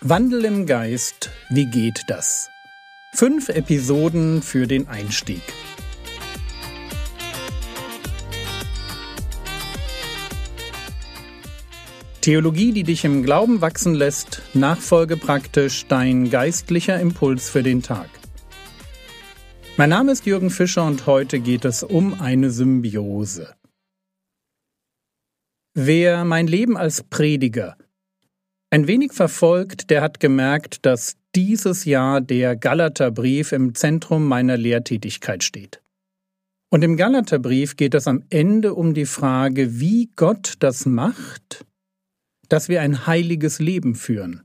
Wandel im Geist, wie geht das? Fünf Episoden für den Einstieg. Theologie, die dich im Glauben wachsen lässt, nachfolge praktisch dein geistlicher Impuls für den Tag. Mein Name ist Jürgen Fischer und heute geht es um eine Symbiose. Wer mein Leben als Prediger ein wenig verfolgt, der hat gemerkt, dass dieses Jahr der Galaterbrief im Zentrum meiner Lehrtätigkeit steht. Und im Galaterbrief geht es am Ende um die Frage, wie Gott das macht, dass wir ein heiliges Leben führen.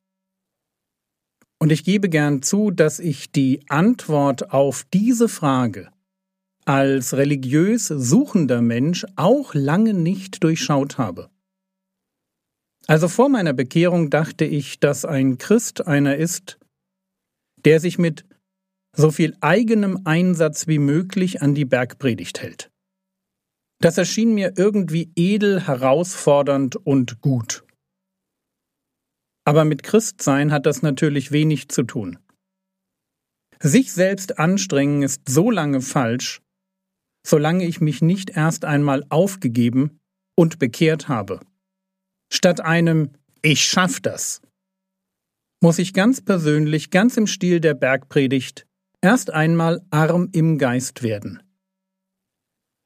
Und ich gebe gern zu, dass ich die Antwort auf diese Frage als religiös suchender Mensch auch lange nicht durchschaut habe. Also vor meiner Bekehrung dachte ich, dass ein Christ einer ist, der sich mit so viel eigenem Einsatz wie möglich an die Bergpredigt hält. Das erschien mir irgendwie edel, herausfordernd und gut. Aber mit Christsein hat das natürlich wenig zu tun. Sich selbst anstrengen ist so lange falsch, solange ich mich nicht erst einmal aufgegeben und bekehrt habe. Statt einem Ich schaff das muss ich ganz persönlich, ganz im Stil der Bergpredigt, erst einmal arm im Geist werden.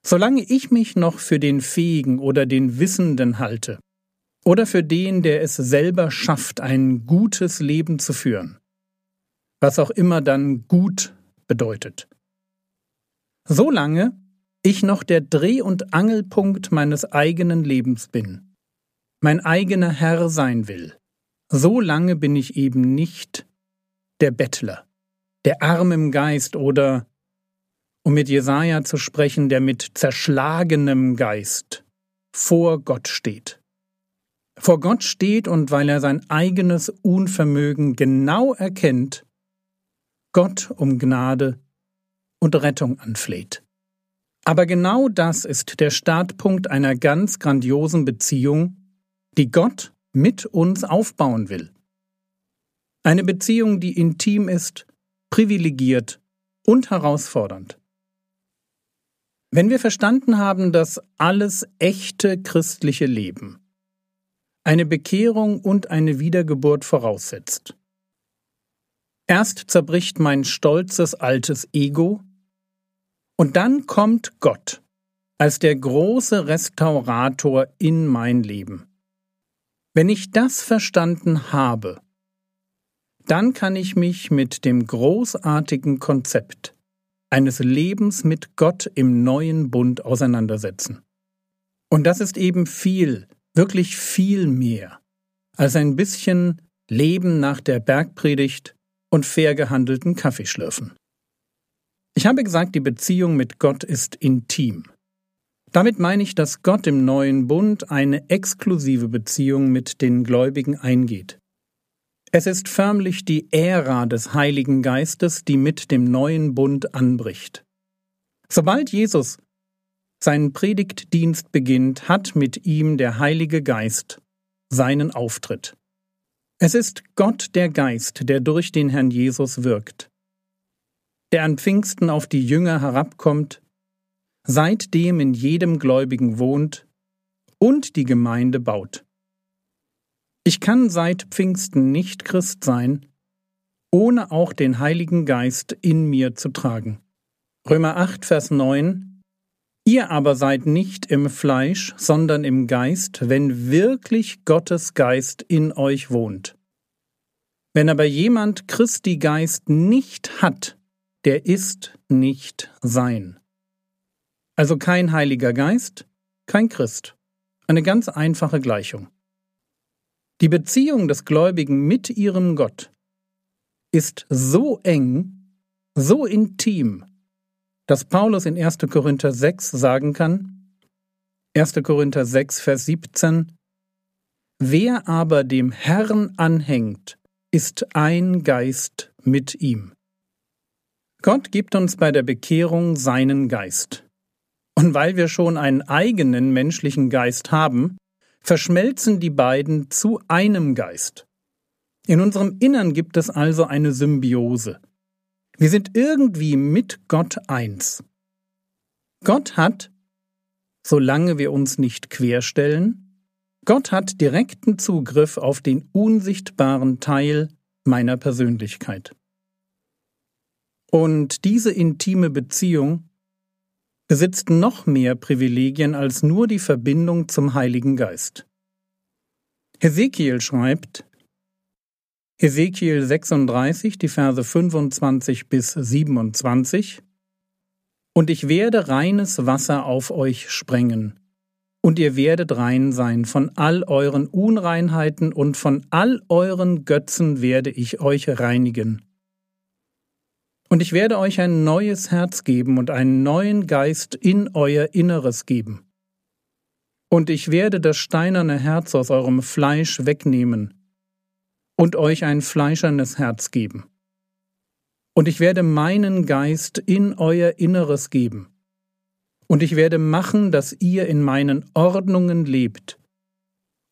Solange ich mich noch für den Fähigen oder den Wissenden halte, oder für den, der es selber schafft, ein gutes Leben zu führen, was auch immer dann gut bedeutet. Solange ich noch der Dreh- und Angelpunkt meines eigenen Lebens bin mein eigener Herr sein will, so lange bin ich eben nicht der Bettler, der arm im Geist oder, um mit Jesaja zu sprechen, der mit zerschlagenem Geist vor Gott steht. Vor Gott steht und weil er sein eigenes Unvermögen genau erkennt, Gott um Gnade und Rettung anfleht. Aber genau das ist der Startpunkt einer ganz grandiosen Beziehung, die Gott mit uns aufbauen will. Eine Beziehung, die intim ist, privilegiert und herausfordernd. Wenn wir verstanden haben, dass alles echte christliche Leben eine Bekehrung und eine Wiedergeburt voraussetzt. Erst zerbricht mein stolzes altes Ego, und dann kommt Gott als der große Restaurator in mein Leben. Wenn ich das verstanden habe, dann kann ich mich mit dem großartigen Konzept eines Lebens mit Gott im neuen Bund auseinandersetzen. Und das ist eben viel, wirklich viel mehr als ein bisschen Leben nach der Bergpredigt und fair gehandelten Kaffeeschlürfen. Ich habe gesagt, die Beziehung mit Gott ist intim. Damit meine ich, dass Gott im neuen Bund eine exklusive Beziehung mit den Gläubigen eingeht. Es ist förmlich die Ära des Heiligen Geistes, die mit dem neuen Bund anbricht. Sobald Jesus seinen Predigtdienst beginnt, hat mit ihm der Heilige Geist seinen Auftritt. Es ist Gott der Geist, der durch den Herrn Jesus wirkt, der an Pfingsten auf die Jünger herabkommt seitdem in jedem Gläubigen wohnt und die Gemeinde baut. Ich kann seit Pfingsten nicht Christ sein, ohne auch den Heiligen Geist in mir zu tragen. Römer 8, Vers 9 Ihr aber seid nicht im Fleisch, sondern im Geist, wenn wirklich Gottes Geist in euch wohnt. Wenn aber jemand Christi Geist nicht hat, der ist nicht sein. Also kein Heiliger Geist, kein Christ. Eine ganz einfache Gleichung. Die Beziehung des Gläubigen mit ihrem Gott ist so eng, so intim, dass Paulus in 1. Korinther 6 sagen kann, 1. Korinther 6, Vers 17, Wer aber dem Herrn anhängt, ist ein Geist mit ihm. Gott gibt uns bei der Bekehrung seinen Geist. Und weil wir schon einen eigenen menschlichen Geist haben, verschmelzen die beiden zu einem Geist. In unserem Innern gibt es also eine Symbiose. Wir sind irgendwie mit Gott eins. Gott hat, solange wir uns nicht querstellen, Gott hat direkten Zugriff auf den unsichtbaren Teil meiner Persönlichkeit. Und diese intime Beziehung besitzt noch mehr Privilegien als nur die Verbindung zum Heiligen Geist. Hesekiel schreibt, Hesekiel 36, die Verse 25 bis 27, Und ich werde reines Wasser auf euch sprengen, und ihr werdet rein sein, von all euren Unreinheiten und von all euren Götzen werde ich euch reinigen. Und ich werde euch ein neues Herz geben und einen neuen Geist in euer Inneres geben. Und ich werde das steinerne Herz aus eurem Fleisch wegnehmen und euch ein fleischernes Herz geben. Und ich werde meinen Geist in euer Inneres geben. Und ich werde machen, dass ihr in meinen Ordnungen lebt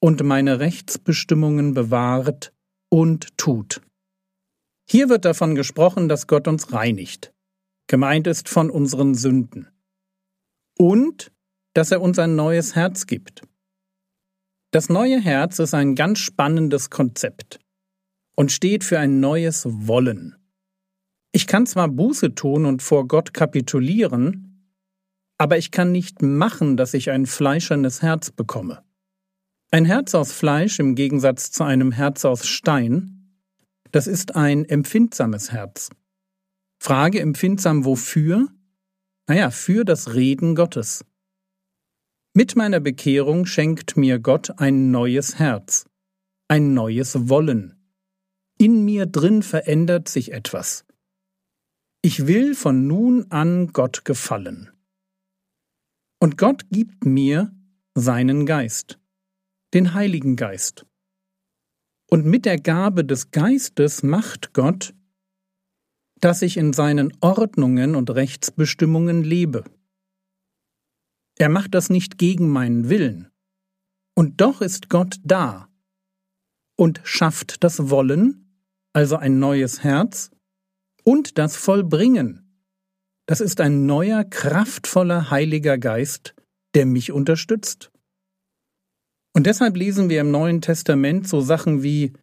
und meine Rechtsbestimmungen bewahrt und tut. Hier wird davon gesprochen, dass Gott uns reinigt. Gemeint ist von unseren Sünden. Und dass er uns ein neues Herz gibt. Das neue Herz ist ein ganz spannendes Konzept und steht für ein neues Wollen. Ich kann zwar Buße tun und vor Gott kapitulieren, aber ich kann nicht machen, dass ich ein fleischernes Herz bekomme. Ein Herz aus Fleisch im Gegensatz zu einem Herz aus Stein das ist ein empfindsames Herz. Frage empfindsam wofür? Naja, für das Reden Gottes. Mit meiner Bekehrung schenkt mir Gott ein neues Herz, ein neues Wollen. In mir drin verändert sich etwas. Ich will von nun an Gott gefallen. Und Gott gibt mir seinen Geist, den Heiligen Geist. Und mit der Gabe des Geistes macht Gott, dass ich in seinen Ordnungen und Rechtsbestimmungen lebe. Er macht das nicht gegen meinen Willen. Und doch ist Gott da und schafft das Wollen, also ein neues Herz, und das Vollbringen. Das ist ein neuer, kraftvoller Heiliger Geist, der mich unterstützt. Und deshalb lesen wir im Neuen Testament so Sachen wie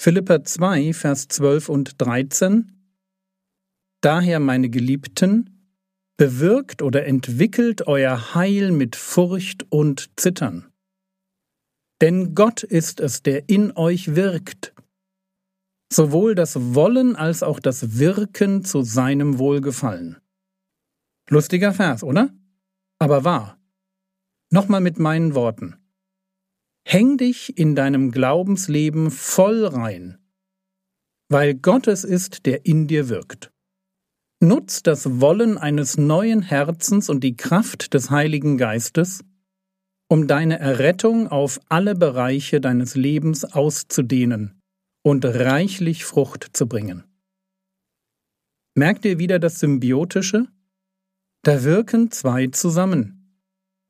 Philippa 2, Vers 12 und 13. Daher, meine Geliebten, bewirkt oder entwickelt euer Heil mit Furcht und Zittern. Denn Gott ist es, der in euch wirkt, sowohl das Wollen als auch das Wirken zu seinem Wohlgefallen. Lustiger Vers, oder? Aber wahr. Nochmal mit meinen Worten. Häng dich in deinem Glaubensleben voll rein, weil Gott es ist, der in dir wirkt. Nutz das Wollen eines neuen Herzens und die Kraft des Heiligen Geistes, um deine Errettung auf alle Bereiche deines Lebens auszudehnen und reichlich Frucht zu bringen. Merkt ihr wieder das Symbiotische? Da wirken zwei zusammen.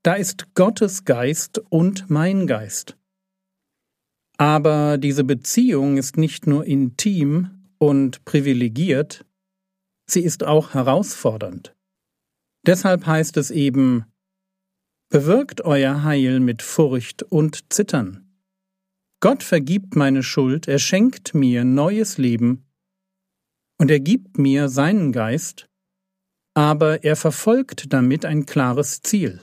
Da ist Gottes Geist und mein Geist. Aber diese Beziehung ist nicht nur intim und privilegiert, sie ist auch herausfordernd. Deshalb heißt es eben, bewirkt euer Heil mit Furcht und Zittern. Gott vergibt meine Schuld, er schenkt mir neues Leben und er gibt mir seinen Geist, aber er verfolgt damit ein klares Ziel.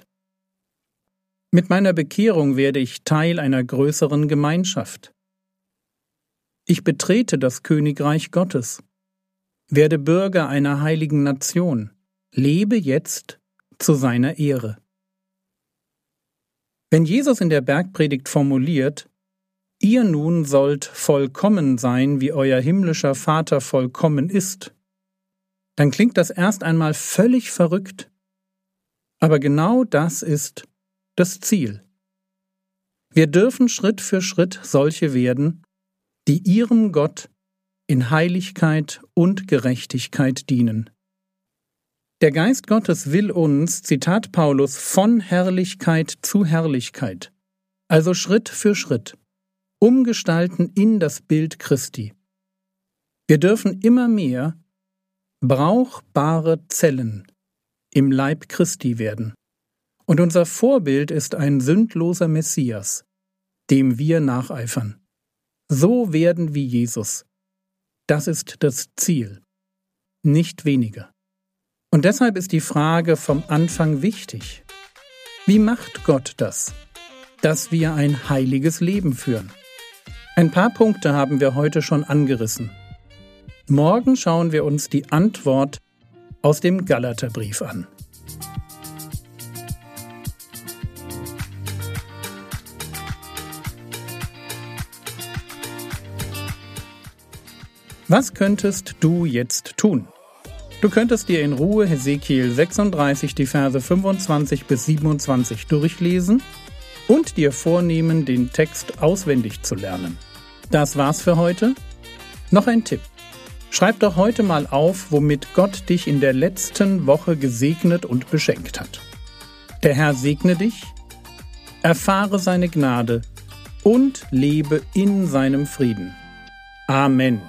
Mit meiner Bekehrung werde ich Teil einer größeren Gemeinschaft. Ich betrete das Königreich Gottes, werde Bürger einer heiligen Nation, lebe jetzt zu seiner Ehre. Wenn Jesus in der Bergpredigt formuliert, Ihr nun sollt vollkommen sein, wie euer himmlischer Vater vollkommen ist, dann klingt das erst einmal völlig verrückt. Aber genau das ist das Ziel. Wir dürfen Schritt für Schritt solche werden, die ihrem Gott in Heiligkeit und Gerechtigkeit dienen. Der Geist Gottes will uns, Zitat Paulus, von Herrlichkeit zu Herrlichkeit, also Schritt für Schritt, umgestalten in das Bild Christi. Wir dürfen immer mehr brauchbare Zellen im Leib Christi werden. Und unser Vorbild ist ein sündloser Messias, dem wir nacheifern. So werden wie Jesus. Das ist das Ziel, nicht weniger. Und deshalb ist die Frage vom Anfang wichtig. Wie macht Gott das, dass wir ein heiliges Leben führen? Ein paar Punkte haben wir heute schon angerissen. Morgen schauen wir uns die Antwort aus dem Galaterbrief an. Was könntest du jetzt tun? Du könntest dir in Ruhe Hesekiel 36, die Verse 25 bis 27 durchlesen und dir vornehmen, den Text auswendig zu lernen. Das war's für heute. Noch ein Tipp. Schreib doch heute mal auf, womit Gott dich in der letzten Woche gesegnet und beschenkt hat. Der Herr segne dich, erfahre seine Gnade und lebe in seinem Frieden. Amen.